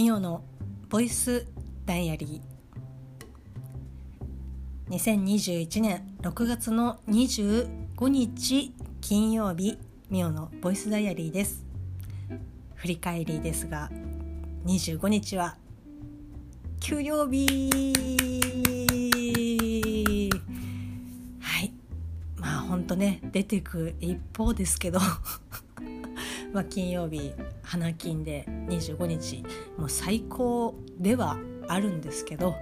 ミオのボイスダイアリー。2021年6月の25日金曜日ミオのボイスダイアリーです。振り返りですが25日は休養日。はい。まあほんとね出てく一方ですけど。まあ金曜日花金で25日もう最高ではあるんですけど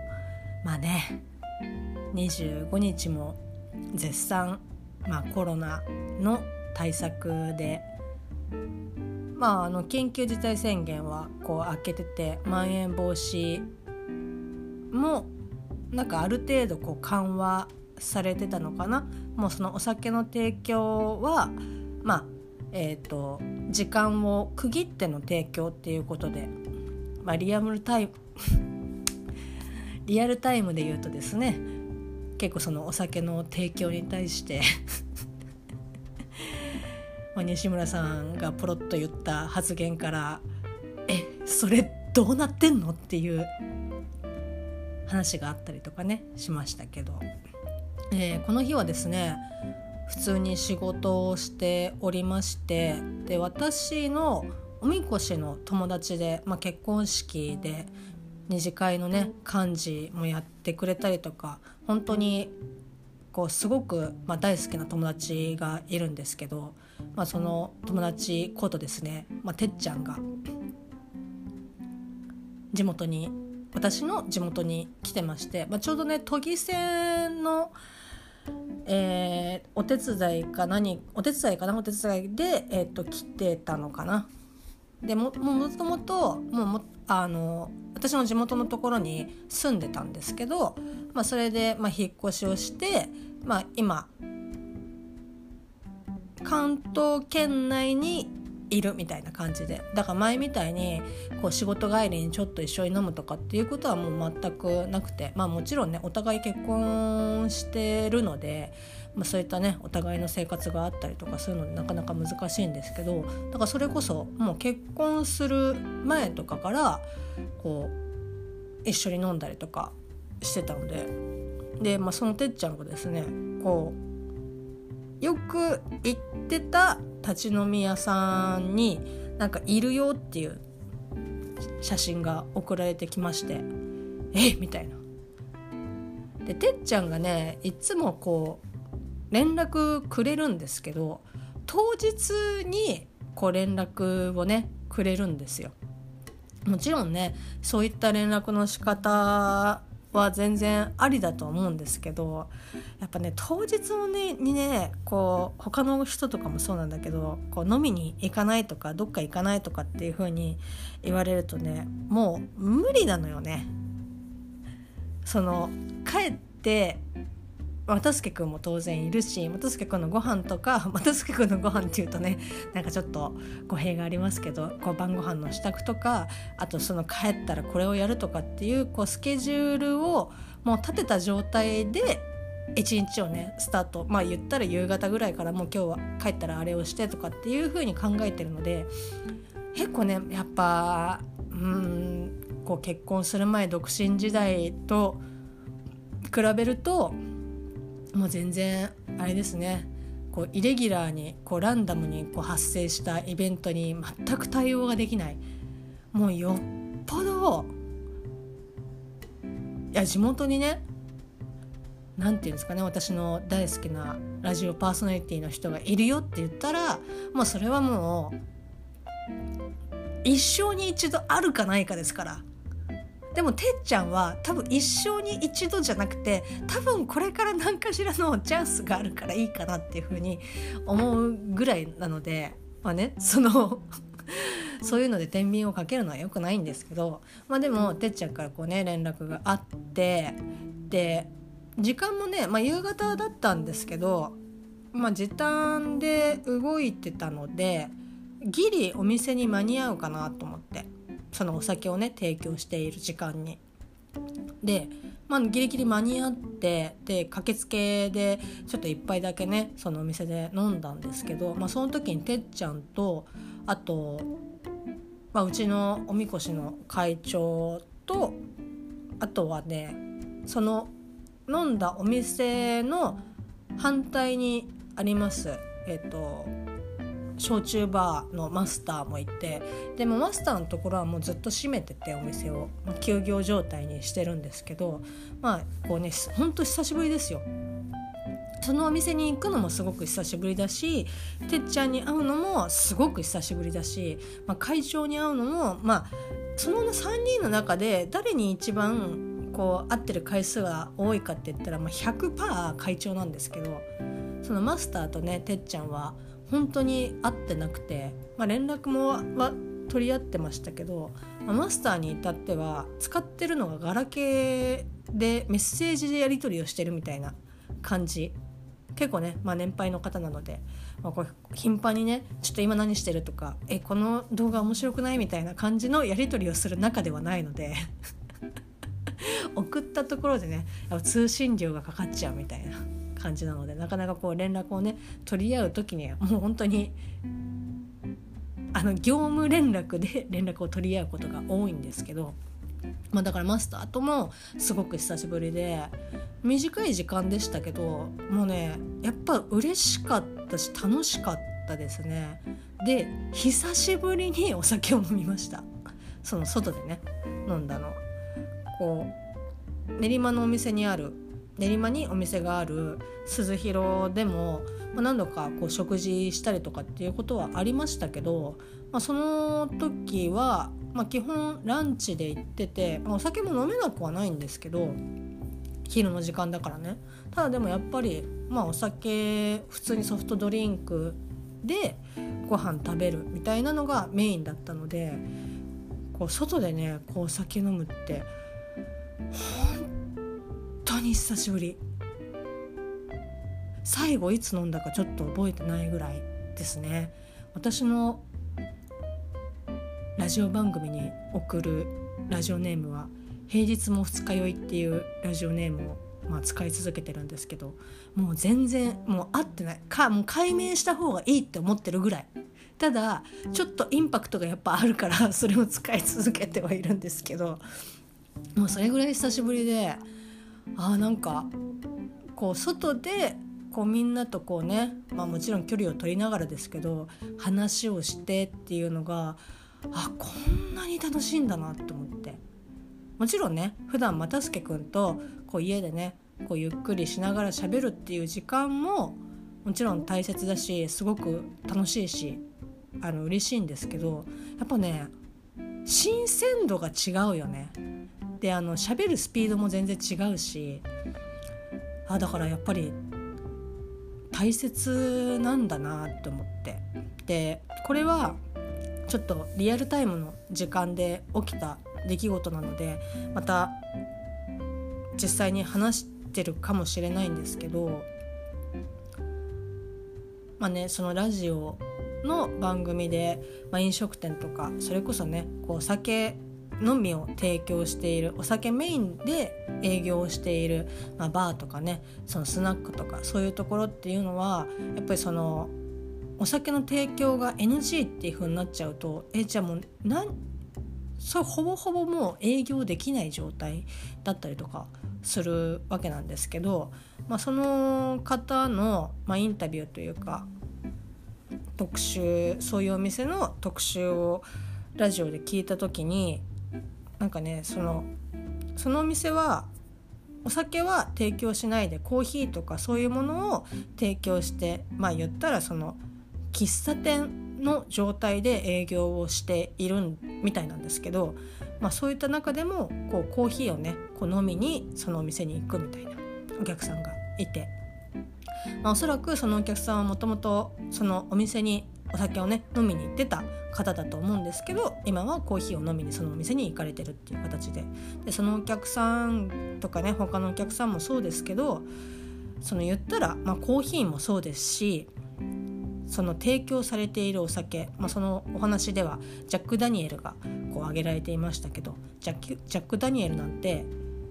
まあね25日も絶賛、まあ、コロナの対策でまああの緊急事態宣言はこう開けててまん延防止もなんかある程度こう緩和されてたのかな。もうそのお酒の提供はまあえーと、時間を区切っての提供っていうことで、まあ、リアルタイム リアルタイムで言うとですね結構そのお酒の提供に対して ま西村さんがポロッと言った発言から「えそれどうなってんの?」っていう話があったりとかねしましたけど、えー、この日はですね普通に仕事をしておりましてで私のおみこしの友達で、まあ、結婚式で二次会のね幹事もやってくれたりとか本当にこうすごく、まあ、大好きな友達がいるんですけど、まあ、その友達ことですね、まあ、てっちゃんが地元に私の地元に来てまして、まあ、ちょうどね都議選のえー、お手伝いか何お手伝いかなお手伝いで、えーと、来てたのかな。でももともともうもあの私の地元のところに住んでたんですけど、まあ、それで、まあ、引っ越しをして、まあ、今関東圏内にいるみたいな感じで。だから前みたいにこう仕事帰りにちょっと一緒に飲むとかっていうことはもう全くなくて。まあもちろんねお互い結婚してるので、まあ、そういったねお互いの生活があったりとかするのでなかなか難しいんですけど。だからそれこそもう結婚する前とかからこう一緒に飲んだりとかしてたので。で、まあ、そのてっちゃんがですねこうよく行ってた立ち飲み屋さんになんかいるよっていう写真が送られてきましてえみたいな。でてっちゃんがねいつもこう連絡くれるんですけど当日にこう連絡をねくれるんですよ。もちろんねそういった連絡の仕方は全然ありだと思うんですけどやっぱね当日をねにねこう他の人とかもそうなんだけどこう飲みに行かないとかどっか行かないとかっていう風に言われるとねもう無理なのよね。その帰って又助君も当然いるし又助君のご飯とか又助君のご飯っていうとねなんかちょっと語弊がありますけどこう晩ご飯の支度とかあとその帰ったらこれをやるとかっていうこうスケジュールをもう立てた状態で一日をねスタートまあ言ったら夕方ぐらいからもう今日は帰ったらあれをしてとかっていう風に考えてるので結構ねやっぱうんこう結婚する前独身時代と比べるともう全然あれですね。こうイレギュラーにこうランダムにこう発生したイベントに全く対応ができない。もうよっぽどいや地元にね何て言うんですかね私の大好きなラジオパーソナリティの人がいるよって言ったらもうそれはもう一生に一度あるかないかですから。でもてっちゃんは多分一生に一度じゃなくて多分これから何かしらのチャンスがあるからいいかなっていうふうに思うぐらいなので まあねその そういうので天秤をかけるのは良くないんですけどまあでもてっちゃんからこうね連絡があってで時間もね、まあ、夕方だったんですけど、まあ、時短で動いてたのでギリお店に間に合うかなと思って。そのお酒をね提供している時間に。で、まあ、ギリギリ間に合ってで駆けつけでちょっと1杯だけねそのお店で飲んだんですけど、まあ、その時にてっちゃんとあと、まあ、うちのおみこしの会長とあとはねその飲んだお店の反対にありますえっ、と焼酎バーのマスターもいてでもマスターのところはもうずっと閉めててお店を、休業状態にしてるんですけどまあこうねほんと久しぶりですよ。そのお店に行くのもすごく久しぶりだしてっちゃんに会うのもすごく久しぶりだし、まあ、会長に会うのもまあその3人の中で誰に一番こう会ってる回数が多いかって言ったら、まあ、100%会長なんですけどそのマスターとねてっちゃんは本当に会ってなくて、まあ、連絡もは取り合ってましたけど、まあ、マスターに至っては使ってるのがガラケーでメッセージでやり取りをしてるみたいな感じ結構ね、まあ、年配の方なので、まあ、これ頻繁にね「ちょっと今何してる?」とか「えこの動画面白くない?」みたいな感じのやり取りをする中ではないので 送ったところでねやっぱ通信料がかかっちゃうみたいな感じなのでなかなかこう連絡をね取り合う時にはもう本当にあの業務連絡で 連絡を取り合うことが多いんですけど、まあ、だからマスターともすごく久しぶりで短い時間でしたけどもうねやっぱ嬉しかったし楽しかったですね。で久しぶりにお酒を飲みました。その外でね飲んだの。こう練馬のお店にある練馬にお店がある鈴広でも、何度かこう食事したりとかっていうことはありましたけど、まあ、その時は、まあ、基本ランチで行ってて、まあ、お酒も飲めなくはないんですけど昼の時間だからね。ただでもやっぱり、まあ、お酒普通にソフトドリンクでご飯食べるみたいなのがメインだったのでこう外でねこうお酒飲むって本に久しぶり。最後いつ飲んだかちょっと覚えてないぐらいですね。私のラジオ番組に送るラジオネームは平日も二日酔いっていうラジオネームをまあ使い続けてるんですけどもう全然もう合ってない。かもう解明した方がいいって思ってるぐらい。ただちょっとインパクトがやっぱあるからそれを使い続けてはいるんですけどもうそれぐらい久しぶりであなんかこう外でこうみんなとこうね、まあ、もちろん距離を取りながらですけど話をしてっていうのがあこんなに楽しいんだなと思って。もちろんね普段又助君とこう家でねこうゆっくりしながら喋るっていう時間ももちろん大切だしすごく楽しいしあの嬉しいんですけどやっぱね新鮮度が違うよね。であの喋るスピードも全然違うしあだからやっぱり大切なんだなって思って。でこれはちょっとリアルタイムの時間で起きた出来事なのでまた実際に話してるかもしれないんですけどまあねそのラジオの番組で、まあ、飲食店とかそれこそねこう酒のみを提供しているお酒メインで営業している、まあ、バーとかねそのスナックとかそういうところっていうのはやっぱりそのお酒の提供が NG っていう風になっちゃうとえじゃあもうなんそれほぼほぼもう営業できない状態だったりとかするわけなんですけど、まあ、その方の、まあ、インタビューというか特集そういうお店の特集をラジオで聞いた時になんかねそのそのお店はお酒は提供しないでコーヒーとかそういうものを提供してまあ言ったらその喫茶店の状態で営業をしているみたいなんですけど、まあ、そういった中でもこうコーヒーをねこう飲みにそのお店に行くみたいなお客さんがいて、まあ、おそらくそのお客さんはもともとそのお店にお酒をね飲みに行ってた方だと思うんですけど今はコーヒーを飲みにそのお店に行かれてるっていう形で。でそのお客さんとかね他のお客さんもそうですけどその言ったら、まあ、コーヒーもそうですしその提供されているお酒、まあ、そのお話ではジャック・ダニエルがこう挙げられていましたけどジャックジャック・ダニエルなんて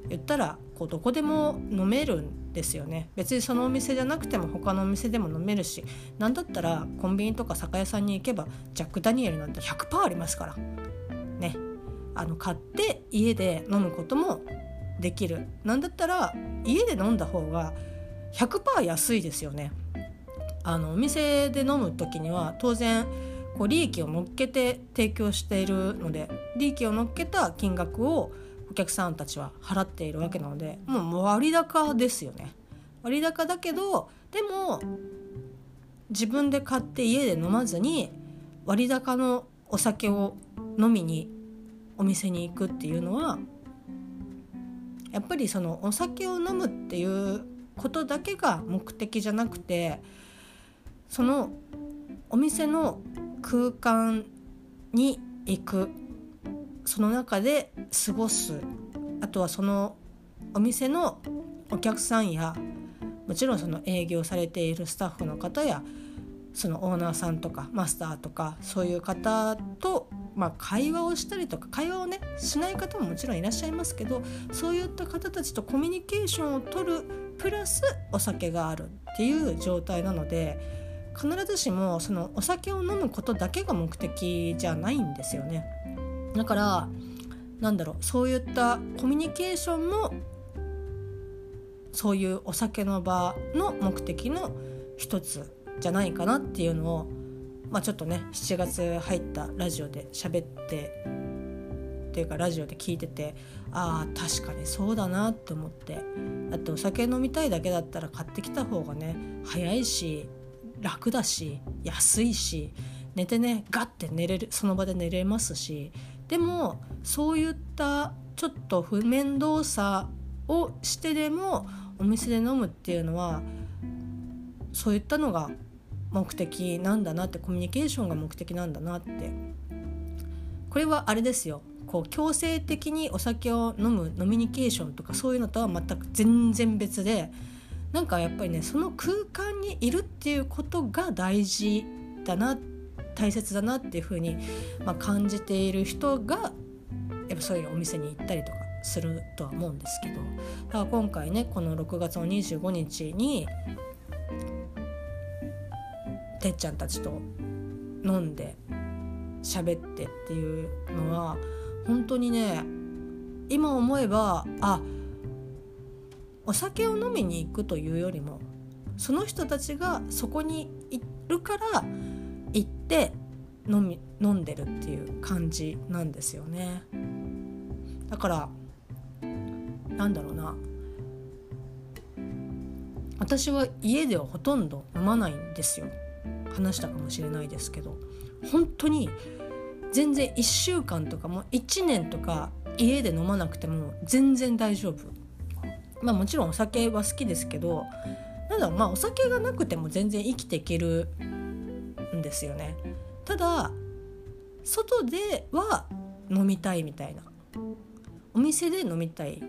言ったらこうどこでも飲めるんですよね。別にそのお店じゃなくても他のお店でも飲めるし何だったらコンビニとか酒屋さんに行けばジャック・ダニエルなんて100%ありますから。ね。あの買って家で飲むこともできる。なんだったら家で飲んだ方が100%安いですよね。あのお店で飲む時には当然こう利益を乗っけて提供しているので利益を乗っけた金額をお客さんたちは払っているわけなのでもう割高ですよね。割高だけどでも自分で買って家で飲まずに割高のお酒を飲みにお店に行くっていうのはやっぱりそのお酒を飲むっていうことだけが目的じゃなくてそのお店の空間に行くその中で過ごすあとはそのお店のお客さんやもちろんその営業されているスタッフの方やそのオーナーさんとかマスターとかそういう方と、まあ、会話をしたりとか会話をねしない方ももちろんいらっしゃいますけどそういった方たちとコミュニケーションをとるプラスお酒があるっていう状態なので必ずしもそのお酒を飲むことだけが目的じゃないんですよね。だからなんだろうそういったコミュニケーションもそういうお酒の場の目的の一つじゃないかなっていうのを、まあ、ちょっとね7月入ったラジオで喋ってっていうかラジオで聞いててああ確かにそうだなって思ってだってお酒飲みたいだけだったら買ってきた方がね早いし楽だし安いし寝てねガッて寝れるその場で寝れますしでもそういったちょっと不面倒さをしてでもお店で飲むっていうのはそういったのが目的なんだなってコミュニケーションが目的なんだなって。これはあれですよ。こう強制的にお酒を飲むノミニケーションとかそういうのとは全く全然別でなんかやっぱりねその空間にいるっていうことが大事だなって大切だなっていうふうに、まあ、感じている人がやっぱそういうお店に行ったりとかするとは思うんですけどだから今回ねこの6月の25日にてっちゃんたちと飲んで喋ってっていうのは本当にね今思えばあお酒を飲みに行くというよりもその人たちがそこにいるから行って飲み飲んでるっていう感じなんですよね。だからなんだろうな。私は家ではほとんど飲まないんですよ。話したかもしれないですけど。本当に全然1週間とかも1年とか家で飲まなくても全然大丈夫。まあもちろんお酒は好きですけどなんだろうまあお酒がなくても全然生きていけるんですよね。ただ外では飲みたいみたいな。お店で飲みたい。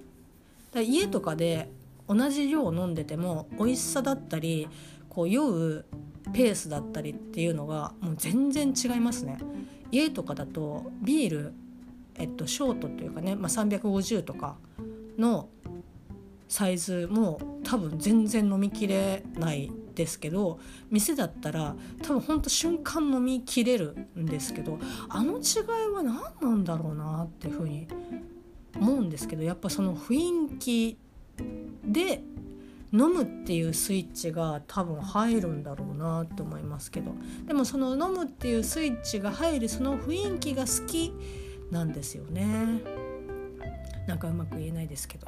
だ家とかで同じ量を飲んでても美味しさだったりこう酔うペースだったりっていうのがもう全然違いますね。家とかだとビール、えっと、ショートっていうかね、まあ、350とかのサイズも多分全然飲みきれないですけど店だったら多分ほんと瞬間飲みきれるんですけどあの違いは何なんだろうなっていうふうに思うんですけどやっぱその雰囲気で飲むっていうスイッチが多分入るんだろうなって思いますけどでもその飲むっていうスイッチが入るその雰囲気が好きなんですよね。なんかうまく言えないですけど。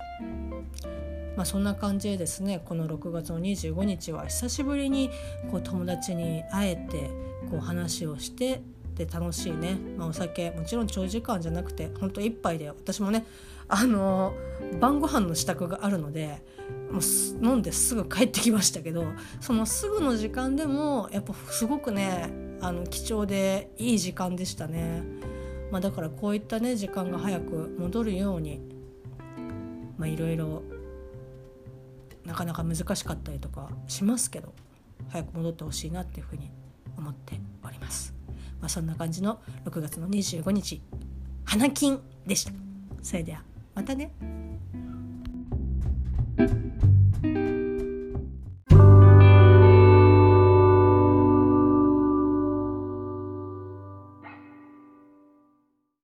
まあそんな感じでですねこの6月の25日は久しぶりにこう友達に会えてこう話をしてで楽しいね、まあ、お酒もちろん長時間じゃなくてほんと一杯で私もねあの晩ご飯の支度があるのでもう飲んですぐ帰ってきましたけどそのすぐの時間でもやっぱすごくねあの貴重でいい時間でしたね、まあ、だからこういったね時間が早く戻るようにまいろいろなかなか難しかったりとかしますけど早く戻ってほしいなっていうふうに思っております。まあ、そんな感じの6月の25日花金でした。それではまたね。thank you